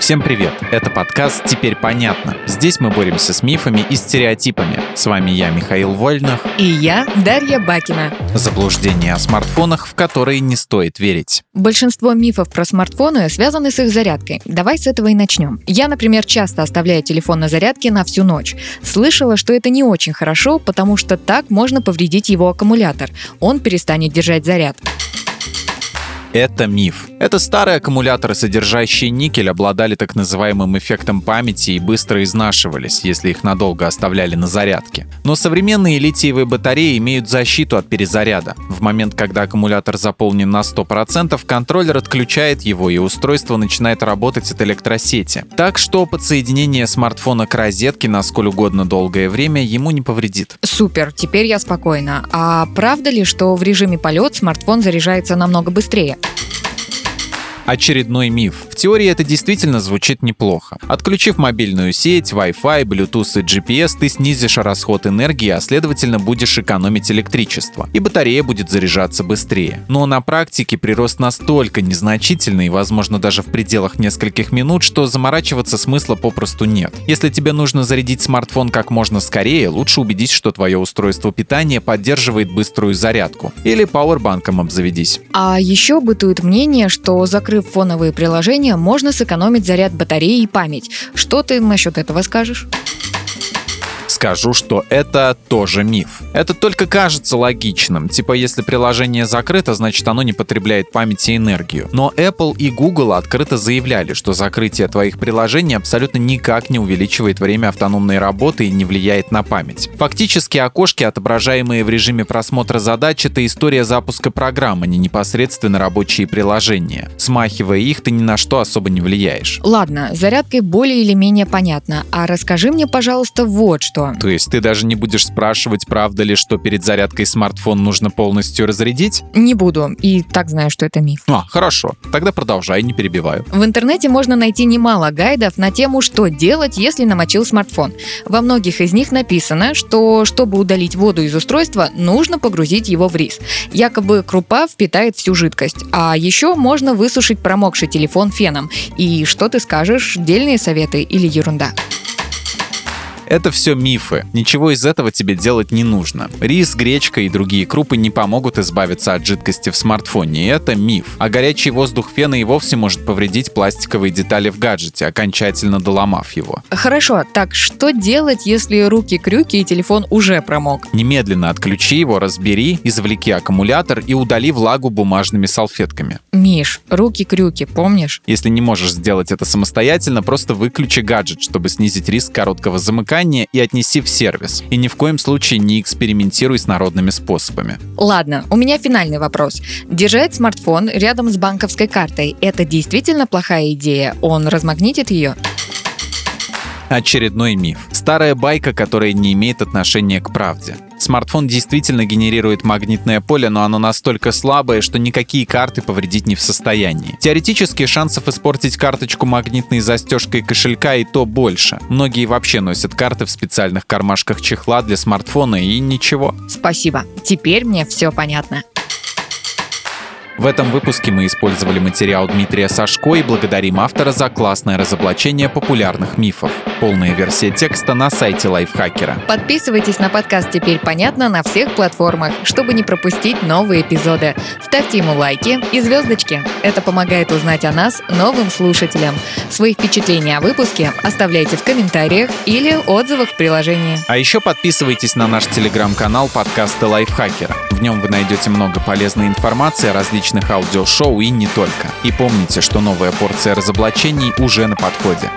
Всем привет! Это подкаст «Теперь понятно». Здесь мы боремся с мифами и стереотипами. С вами я, Михаил Вольнах. И я, Дарья Бакина. Заблуждения о смартфонах, в которые не стоит верить. Большинство мифов про смартфоны связаны с их зарядкой. Давай с этого и начнем. Я, например, часто оставляю телефон на зарядке на всю ночь. Слышала, что это не очень хорошо, потому что так можно повредить его аккумулятор. Он перестанет держать заряд. Это миф. Это старые аккумуляторы, содержащие никель, обладали так называемым эффектом памяти и быстро изнашивались, если их надолго оставляли на зарядке. Но современные литиевые батареи имеют защиту от перезаряда. В момент, когда аккумулятор заполнен на 100%, контроллер отключает его и устройство начинает работать от электросети. Так что подсоединение смартфона к розетке на сколь угодно долгое время ему не повредит. Супер, теперь я спокойна. А правда ли, что в режиме полет смартфон заряжается намного быстрее? Очередной миф. В теории это действительно звучит неплохо. Отключив мобильную сеть, Wi-Fi, Bluetooth и GPS, ты снизишь расход энергии, а следовательно будешь экономить электричество. И батарея будет заряжаться быстрее. Но на практике прирост настолько незначительный, возможно даже в пределах нескольких минут, что заморачиваться смысла попросту нет. Если тебе нужно зарядить смартфон как можно скорее, лучше убедись, что твое устройство питания поддерживает быструю зарядку. Или пауэрбанком обзаведись. А еще бытует мнение, что закрыв Закрыв фоновые приложения, можно сэкономить заряд батареи и память. Что ты насчет этого скажешь? Скажу, что это тоже миф. Это только кажется логичным. Типа, если приложение закрыто, значит оно не потребляет память и энергию. Но Apple и Google открыто заявляли, что закрытие твоих приложений абсолютно никак не увеличивает время автономной работы и не влияет на память. Фактически окошки, отображаемые в режиме просмотра задач, это история запуска программы, не непосредственно рабочие приложения. Смахивая их, ты ни на что особо не влияешь. Ладно, зарядкой более или менее понятно. А расскажи мне, пожалуйста, вот что. То есть ты даже не будешь спрашивать, правда ли, что перед зарядкой смартфон нужно полностью разрядить? Не буду. И так знаю, что это миф. А, хорошо. Тогда продолжай, не перебиваю. В интернете можно найти немало гайдов на тему, что делать, если намочил смартфон. Во многих из них написано, что чтобы удалить воду из устройства, нужно погрузить его в рис. Якобы крупа впитает всю жидкость. А еще можно высушить промокший телефон феном. И что ты скажешь, дельные советы или ерунда? Это все мифы. Ничего из этого тебе делать не нужно. Рис, гречка и другие крупы не помогут избавиться от жидкости в смартфоне. это миф. А горячий воздух фена и вовсе может повредить пластиковые детали в гаджете, окончательно доломав его. Хорошо, так что делать, если руки крюки и телефон уже промок? Немедленно отключи его, разбери, извлеки аккумулятор и удали влагу бумажными салфетками. Миш, руки-крюки, помнишь? Если не можешь сделать это самостоятельно, просто выключи гаджет, чтобы снизить риск короткого замыкания ранее и отнеси в сервис. И ни в коем случае не экспериментируй с народными способами. Ладно, у меня финальный вопрос. Держать смартфон рядом с банковской картой – это действительно плохая идея? Он размагнитит ее? Очередной миф. Старая байка, которая не имеет отношения к правде. Смартфон действительно генерирует магнитное поле, но оно настолько слабое, что никакие карты повредить не в состоянии. Теоретически шансов испортить карточку магнитной застежкой кошелька и то больше. Многие вообще носят карты в специальных кармашках чехла для смартфона и ничего. Спасибо. Теперь мне все понятно. В этом выпуске мы использовали материал Дмитрия Сашко и благодарим автора за классное разоблачение популярных мифов. Полная версия текста на сайте Лайфхакера. Подписывайтесь на подкаст «Теперь понятно» на всех платформах, чтобы не пропустить новые эпизоды. Ставьте ему лайки и звездочки. Это помогает узнать о нас новым слушателям. Свои впечатления о выпуске оставляйте в комментариях или отзывах в приложении. А еще подписывайтесь на наш телеграм-канал подкаста Лайфхакера. В нем вы найдете много полезной информации о различных различных аудиошоу и не только. И помните, что новая порция разоблачений уже на подходе.